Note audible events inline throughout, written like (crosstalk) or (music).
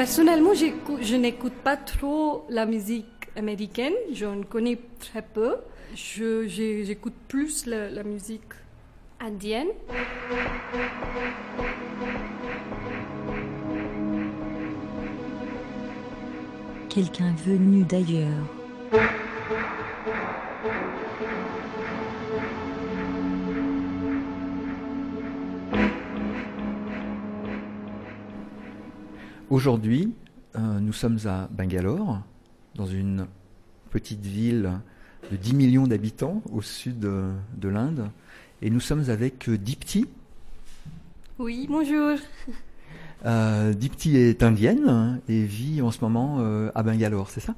Personnellement, je n'écoute pas trop la musique américaine, j'en connais très peu. J'écoute plus la musique indienne. Quelqu'un venu d'ailleurs. Aujourd'hui, euh, nous sommes à Bangalore, dans une petite ville de 10 millions d'habitants au sud de, l'Inde, et nous sommes avec euh, Dipti. Oui, bonjour. Euh, Dipti est indienne et vit en ce moment euh, à Bangalore, c'est ça?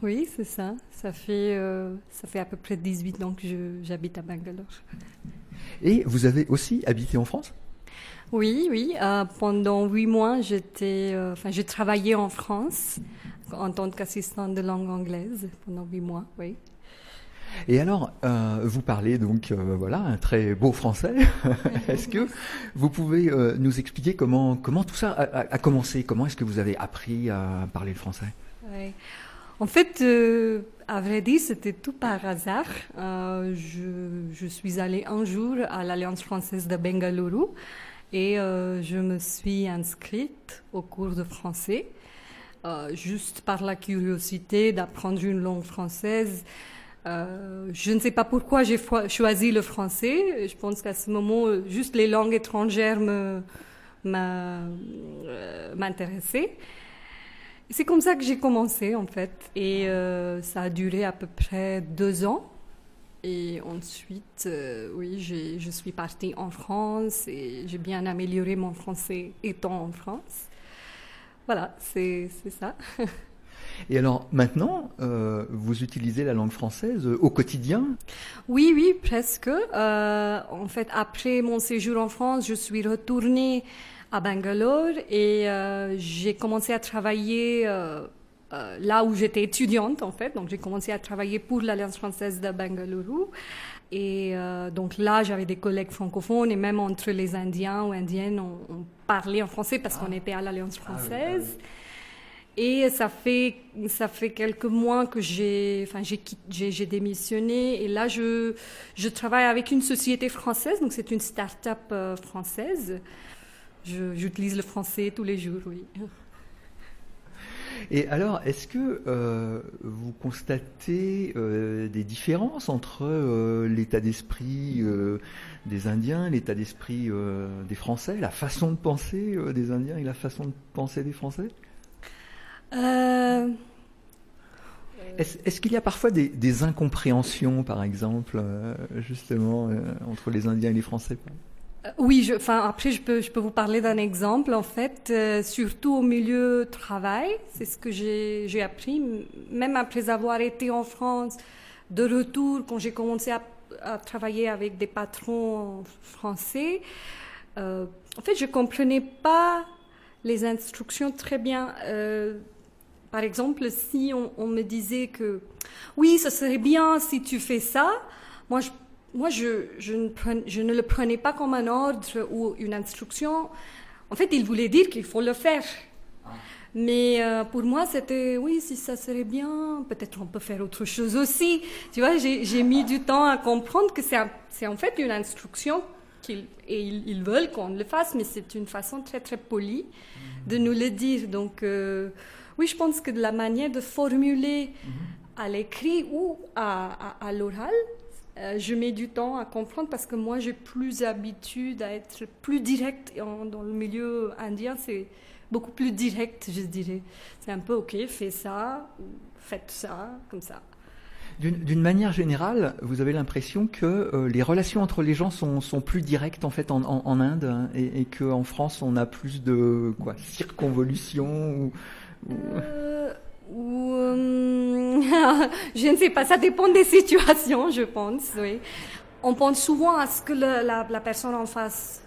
Oui, c'est ça. Ça fait, ça fait à peu près 18 ans que j'habite à Bangalore. Et vous avez aussi habité en France? Oui, oui. Euh, pendant huit mois, j'étais, euh, j'ai travaillé en France en tant qu'assistante de langue anglaise pendant huit mois, oui. Et alors, euh, vous parlez donc, voilà, un très beau français. (laughs) est-ce que vous pouvez nous expliquer comment comment tout ça a, commencé? Comment est-ce que vous avez appris à parler le français? Oui. En fait, à vrai dire, c'était tout par hasard. je, je suis allée un jour à l'Alliance française de Bengaluru et euh, je me suis inscrite au cours de français, euh, juste par la curiosité d'apprendre une langue française. Euh, je ne sais pas pourquoi j'ai choisi le français. Je pense qu'à ce moment, juste les langues étrangères m'intéressaient. C'est comme ça que j'ai commencé en fait. Et ça a duré à peu près deux ans. Et ensuite, euh, oui, je suis partie en France et j'ai bien amélioré mon français étant en France. Voilà, c'est ça. (laughs) Et alors maintenant, euh, vous utilisez la langue française au quotidien? Oui, oui, presque. Euh, en fait, après mon séjour en France, je suis retournée à Bangalore et j'ai commencé à travailler euh, là où j'étais étudiante en fait. Donc j'ai commencé à travailler pour l'Alliance française de Bengaluru. Et euh, donc là, j'avais des collègues francophones et même entre les Indiens ou Indiennes, on, parlait en français parce qu'on ah. était à l'Alliance ah française. Et ça fait, ça fait quelques mois que j'ai, enfin, j'ai, démissionné. Et là, je, je travaille avec une société française. Donc, c'est une start-up euh, française. j'utilise le français tous les jours, oui. Et alors, est-ce que euh, vous constatez euh, des différences entre euh, l'état d'esprit des Indiens, l'état d'esprit des Français, la façon de penser des Indiens et la façon de penser des Français? Est-ce qu'il y a parfois des, des, incompréhensions, par exemple, justement, entre les Indiens et les Français? Oui, je, enfin après je peux je peux vous parler d'un exemple en fait, euh, surtout au milieu travail, c'est ce que j'ai j'ai appris, même après avoir été en France, de retour quand j'ai commencé à, à, travailler avec des patrons français, euh, en fait je comprenais pas les instructions très bien. Euh, par exemple, si on, on me disait que oui, ce serait bien si tu fais ça, moi je moi, je, ne le prenais pas comme un ordre ou une instruction. En fait, il voulait dire qu'il faut le faire. Mais euh, pour moi, c'était oui, si ça serait bien, peut-être on peut faire autre chose aussi. Tu vois, j'ai mis du temps à comprendre que c'est en fait une instruction et ils, veulent qu'on le fasse, mais c'est une façon très très polie de nous le dire. Donc euh, oui, je pense que de la manière de formuler à l'écrit ou à l'oral, euh, je mets du temps à comprendre parce que moi j'ai plus l'habitude à être plus direct dans le milieu indien c'est beaucoup plus direct je dirais. C'est un peu ok fais ça faites ça comme ça. D'une manière générale, vous avez l'impression que euh, les relations entre les gens sont, sont, plus directes en fait en, en, Inde hein, et, et qu'en France on a plus de quoi circonvolution ou, euh, ou, euh, (laughs) je ne sais pas, ça dépend des situations, je pense. Oui. On pense souvent à ce que la, la, personne en face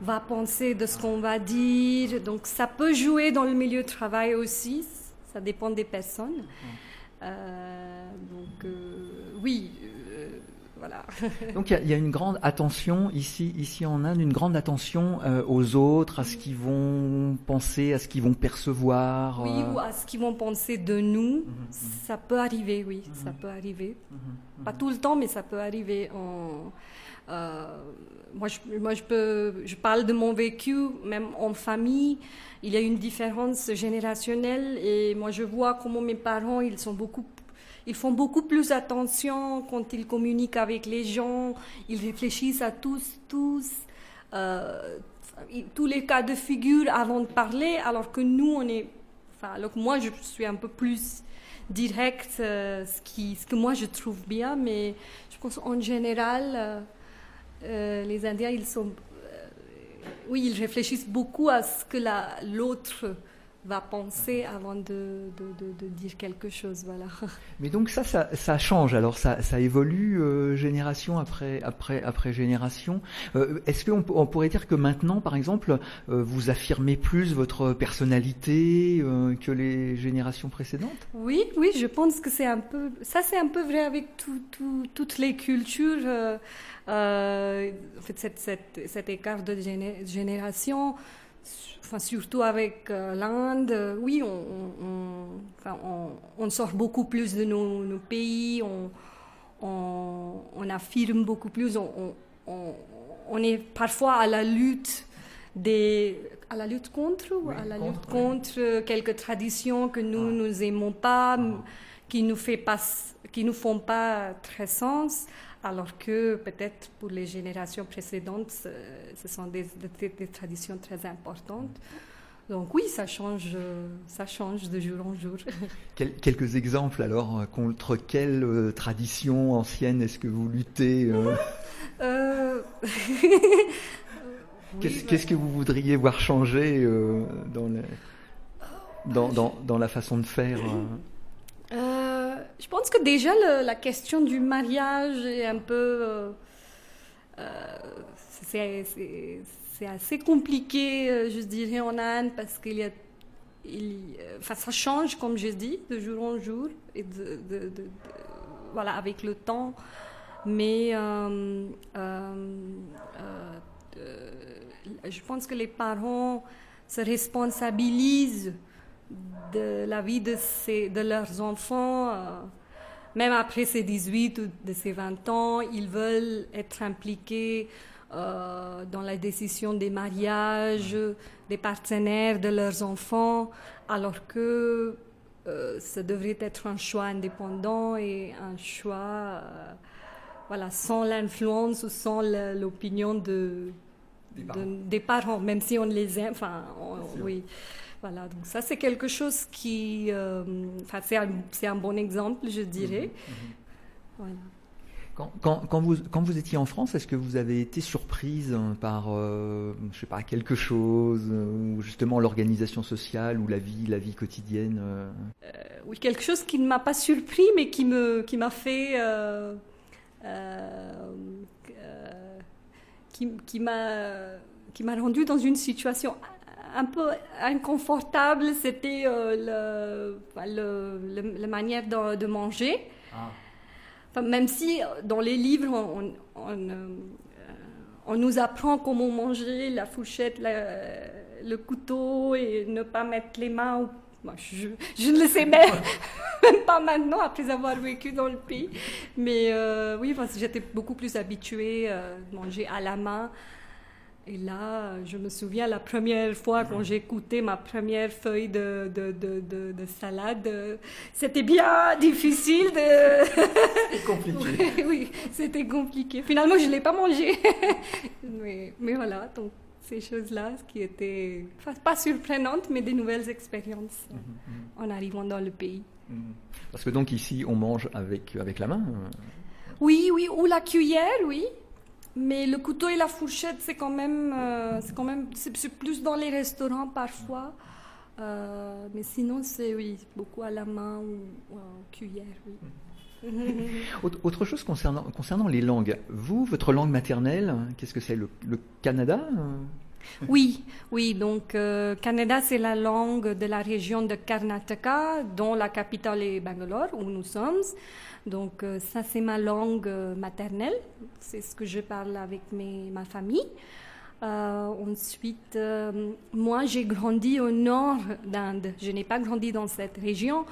va penser de ce qu'on va dire. Donc ça peut jouer dans le milieu de travail aussi. Ça dépend des personnes. Euh, donc euh, oui, voilà. (laughs) Donc il y, a- il y a une grande attention ici, ici en Inde, une grande attention euh, aux autres, à ce qu'ils vont penser, à ce qu'ils vont percevoir. Oui, euh. ou à ce qu'ils vont penser de nous, Mhm, ça peut arriver, oui, ça peut arriver. Pas tout le temps, mais ça peut arriver. En, euh, moi, je, moi je, peux, je parle de mon vécu, même en famille. Il y a une différence générationnelle et moi, je vois comment mes parents, ils sont beaucoup ils font beaucoup plus attention quand ils communiquent avec les gens, ils réfléchissent à tous, tous, euh, tous les cas de figure avant de parler, alors que nous, on est, enfin, alors que moi, je suis un peu plus direct, euh, ce, qui, ce que moi je trouve bien, mais je pense en général, euh, les Indiens, ils sont, oui, ils réfléchissent beaucoup à ce que la- l'autre va penser avant de, de, de, de dire quelque chose, voilà. (laughs) Mais donc ça, ça, ça change. Alors ça, ça évolue euh, génération après, après, après génération. Euh, Est-ce qu'on on pourrait dire que maintenant, par exemple, euh, vous affirmez plus votre personnalité que les générations précédentes? Oui, oui, je pense que c'est un peu, ça c'est un peu vrai avec tout, tout- toutes les cultures. en fait, cette, cette- cet écart de géné- génération, enfin, surtout avec euh, l'Inde, euh, oui, on, on- on- enfin, on- on sort beaucoup plus de nos, nos pays, on, affirme beaucoup plus, on, est parfois à la lutte des, à la lutte contre Oui, à la contre, lutte oui. contre quelques traditions que nous Ah. nous aimons pas, Ah. qui nous fait pas, qui nous font pas très sens, alors que peut-être pour les générations précédentes, ce, ce sont des, des- des traditions très importantes. Donc oui, ça change, euh, ça change de jour en jour. (laughs) Quel- Quelques exemples alors euh, contre quelle euh, tradition ancienne est-ce que vous luttez euh, (laughs) Euh, (laughs) Qu'est-ce oui, qu'est-ce que vous voudriez voir changer euh, dans, le- dans, dans, dans la façon de faire euh Euh, je pense que déjà la question du mariage est un peu. euh, euh, c'est- assez compliqué, euh, je dirais, en Inde parce qu'il y a. il- euh, enfin, ça change, comme je dis, de jour en jour, et de, voilà, avec le temps. Mais je pense que les parents se responsabilisent de la vie de, de leurs enfants, euh, même après ces 18 ou de ces 20 ans, ils veulent être impliqués euh, dans la décision des mariages, des partenaires de leurs enfants, alors que euh, ça devrait être un choix indépendant et un choix euh, voilà, sans l'influence ou sans l'opinion de, Des de- parents. des parents, même si on les aime. Enfin, on- oui. Voilà, donc ça c'est quelque chose qui, euh, enfin c'est un, c'est un bon exemple, je dirais. Voilà. Quand, quand, quand vous, quand vous étiez en France, est-ce que vous avez été surprise hein, par, euh, je sais pas, quelque chose, euh, ou justement l'organisation sociale ou la vie, la vie quotidienne euh, Oui, quelque chose qui ne m'a pas surpris, mais qui me, qui m'a fait, qui, qui m'a, qui m'a rendu dans une situation un peu inconfortable. C'était euh, le, enfin, le- le- la manière de, de manger. Enfin, même si euh, dans les livres, on, on, euh, on nous apprend comment manger la fourchette, la- le couteau et ne pas mettre les mains. au- Moi, je, je ne le sais même, (laughs) (laughs) même pas maintenant après avoir vécu dans le pays. Mais euh, oui, j'étais beaucoup plus habituée de manger à la main. Et là, je me souviens la première fois quand j'ai goûté ma première feuille de, de, de, de- de salade, c'était bien difficile de... C'est compliqué. (laughs) oui, oui, c'était compliqué. Finalement, je ne l'ai pas mangé. (laughs) mais, mais voilà, donc ces choses-là, ce qui étaient enfin, pas surprenantes, mais des nouvelles expériences euh, en arrivant dans le pays. Parce que donc ici, on mange avec, avec la main. euh. Oui, oui, ou la cuillère, oui. Mais le couteau et la fourchette, c'est quand même, euh, c'est quand même, c'est plus dans les restaurants parfois. Euh, mais sinon, c'est oui, beaucoup à la main ou, en cuillère. (laughs) Autre, chose concernant, les langues. Vous, votre langue maternelle, qu'est-ce que c'est? Le, le Canada euh? Oui, oui. Donc, euh, Canada, c'est la langue de la région de Karnataka, dont la capitale est Bangalore, où nous sommes. Donc, euh, ça, c'est ma langue euh, maternelle. C'est ce que je parle avec mes, ma famille. ensuite, moi, j'ai grandi au nord d'Inde. Je n'ai pas grandi dans cette région.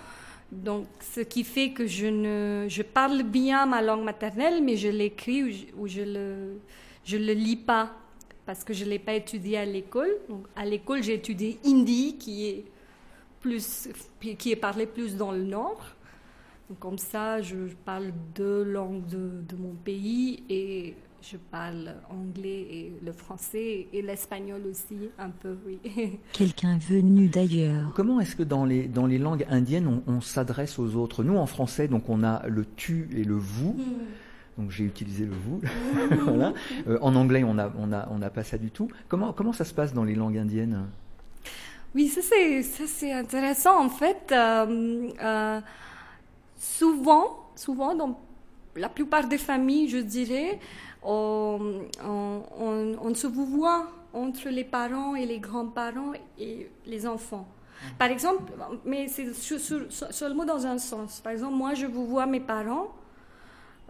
Donc, ce qui fait que je ne, je parle bien ma langue maternelle, mais je l'écris ou je, ne le, je le lis pas parce que je ne l'ai pas étudié à l'école. à l'école, j'ai étudié hindi, qui est, plus, qui est parlé plus dans le nord. comme ça, je parle deux langues de, mon pays et je parle anglais et le français et l'espagnol aussi, un peu, oui. (laughs) Quelqu'un venu d'ailleurs. Comment est-ce que dans les, dans les langues indiennes, on, s'adresse aux autres? Nous, en français, donc on a le tu et le vous. Hmm donc j'ai utilisé le vous. (laughs) (laughs) voilà. Euh, en anglais, on n'a on a, on a pas ça du tout. Comment, comment ça se passe dans les langues indiennes? Oui, ça c'est intéressant. En fait, euh, euh, souvent, souvent, dans la plupart des familles, je dirais, on, on, se voit entre les parents et les grands-parents et les enfants. Par exemple, mais c'est seulement dans un sens. Par exemple, moi, je vous vois mes parents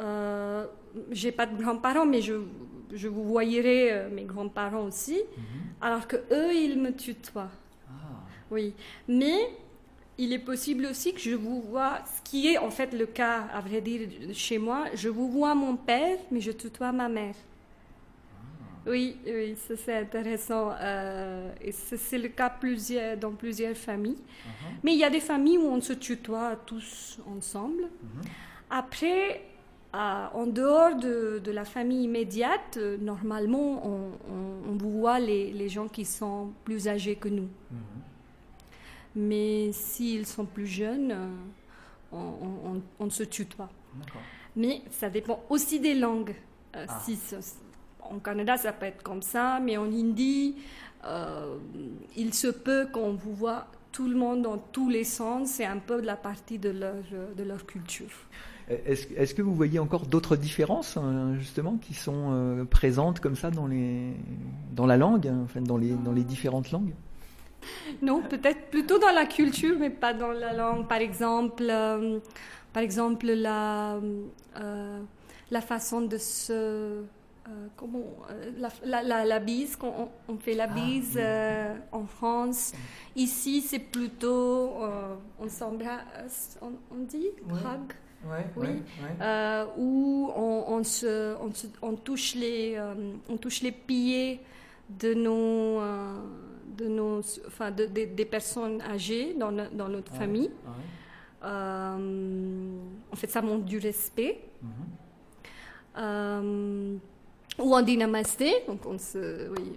euh, j'ai pas de grands-parents, mais je, je vous voyerai euh, mes grands-parents aussi, mhm. alors que eux, ils me tutoient. Ah. Oui, mais il est possible aussi que je vous vois, ce qui est en fait le cas, à vrai dire, chez moi, je vous vois mon père, mais je tutoie ma mère. Ah. Oui, oui, ça c'est intéressant. Euh, et c'est le cas plusieurs, dans plusieurs familles. Uh-huh. Mais il y a des familles où on se tutoie tous ensemble. Mhm. Après, en dehors de, la famille immédiate, euh, normalement, on, voit les, gens qui sont plus âgés que nous. Mhm. Mais s'ils sont plus jeunes, euh, on, se tutoie. Mais ça dépend aussi des langues. Euh, ah. si, en Canada, ça peut être comme ça, mais en Hindi, il se peut qu'on vous voit tout le monde dans tous les sens. C'est un peu de la partie de leur, de leur culture. Est-ce que vous voyez encore d'autres différences, hein, justement, qui sont euh, présentes comme ça dans, les, dans la langue, hein, enfin, dans, les, dans les différentes langues? Non, peut-être plutôt dans la culture, mais pas dans la langue. Par exemple, euh, par exemple la, euh, la façon de se... comment, la, la, la, bise, on, on fait la ah, bise en France. Ici, c'est plutôt, on s'embrasse, on, on, dit, hug oui, euh, où on, on, se, on, touche les, euh, on touche les pieds de nos, euh, de nos, enfin, de, des personnes âgées dans, dans notre famille. en fait, ça montre du respect. Mm-hmm. ou on dit namasté, donc on se, oui,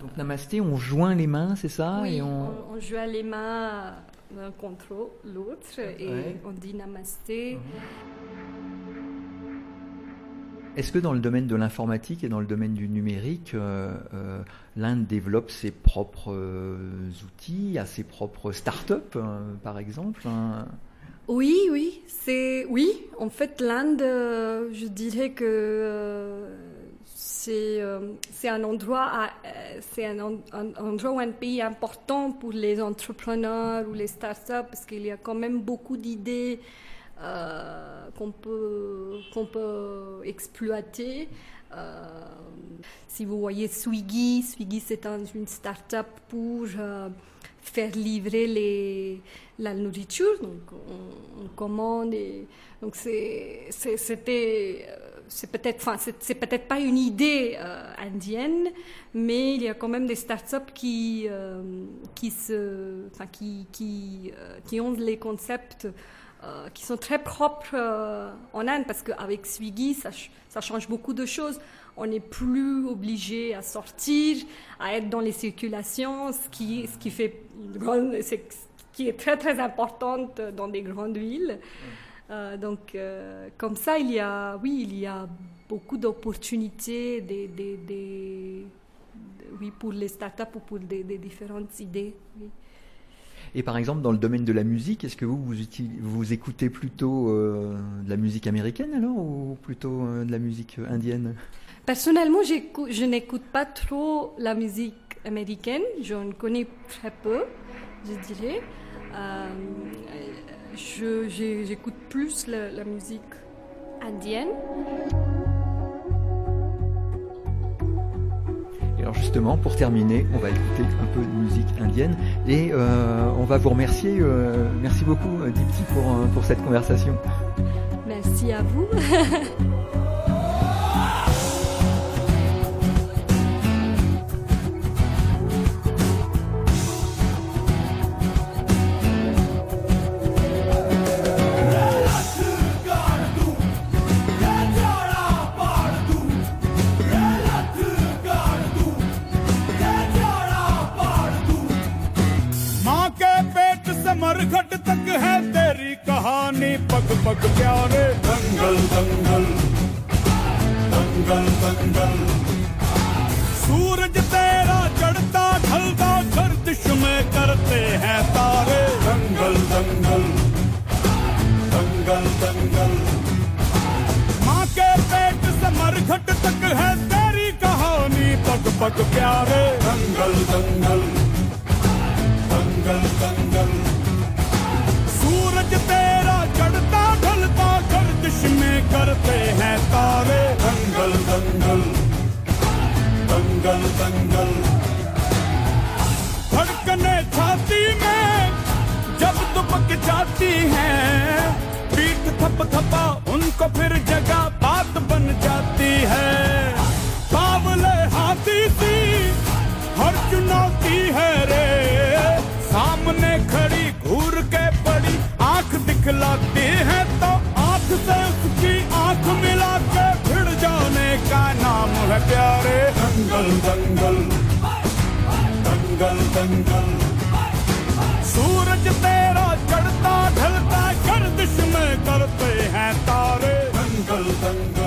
donc namasté, on joint les mains, c'est ça? Oui, et on... on, joint les mains l'un contre l'autre et on dit namasté. Mhm. Est-ce que dans le domaine de l'informatique et dans le domaine du numérique, euh, euh, l'Inde développe ses propres euh, outils, a ses propres start-up, par exemple hein? Oui, oui, c'est oui. En fait, l'Inde, je dirais que c'est un endroit, euh, c'est un, endroit ou un pays important pour les entrepreneurs ou les startups parce qu'il y a quand même beaucoup d'idées euh, qu'on peut qu'on peut exploiter. si vous voyez Swiggy, Swiggy c'est une startup pour faire livrer la nourriture, donc on, commande et donc c'était c'est peut-être, enfin, c'est, peut-être pas une idée euh, indienne, mais il y a quand même des startups qui, euh, qui se, enfin, qui, qui, euh, qui ont les concepts qui sont très propres en Inde, parce qu'avec Swiggy, ça, change beaucoup de choses. On n'est plus obligé à sortir, à être dans les circulations, ce qui, ce qui fait qui est très très importante dans des grandes villes. Euh, donc, euh, comme ça, il y a, oui, il y a beaucoup d'opportunités des, des, des, oui, pour les startups ou pour des, différentes idées. Et par exemple, dans le domaine de la musique, est-ce que vous, vous, vous écoutez plutôt euh, de la musique américaine alors ou plutôt de la musique indienne? Personnellement, je n'écoute pas trop la musique américaine. J'en connais très peu, je dirais. Euh, J'écoute plus la, la musique indienne. alors justement, pour terminer, on va écouter un peu de musique indienne et euh, on va vous remercier. Euh, merci beaucoup, Dipti, pour, euh, pour cette conversation. Merci à vous. (laughs) पग प्यारे दंगल दंगल दंगल दंगल सूरज तेरा चढ़ता ढलता गर्दिश में करते हैं तारे दंगल दंगल दंगल दंगल माँ के पेट से मरघट तक है तेरी कहानी पग पग प्यारे दंगल दंगल दंगल दंगल गर्दिश में करते हैं तारे दंगल दंगल दंगल दंगल। धड़कने छाती में जब दुबक जाती है, पीठ थप थपा उनको फिर जगह बात बन जाती है। बावले हाथी सी हर चुनौती है रे। सामने खड़ी घूर के पड़ी, आँख दिखलाती है तो से उसकी आँख मिला के भिड़ जाने का नाम है प्यारे। दंगल दंगल। दंगल दंगल। सूरज तेरा चढ़ता, ढलता, गर्दिश में करते हैं तारे। दंगल दंगल।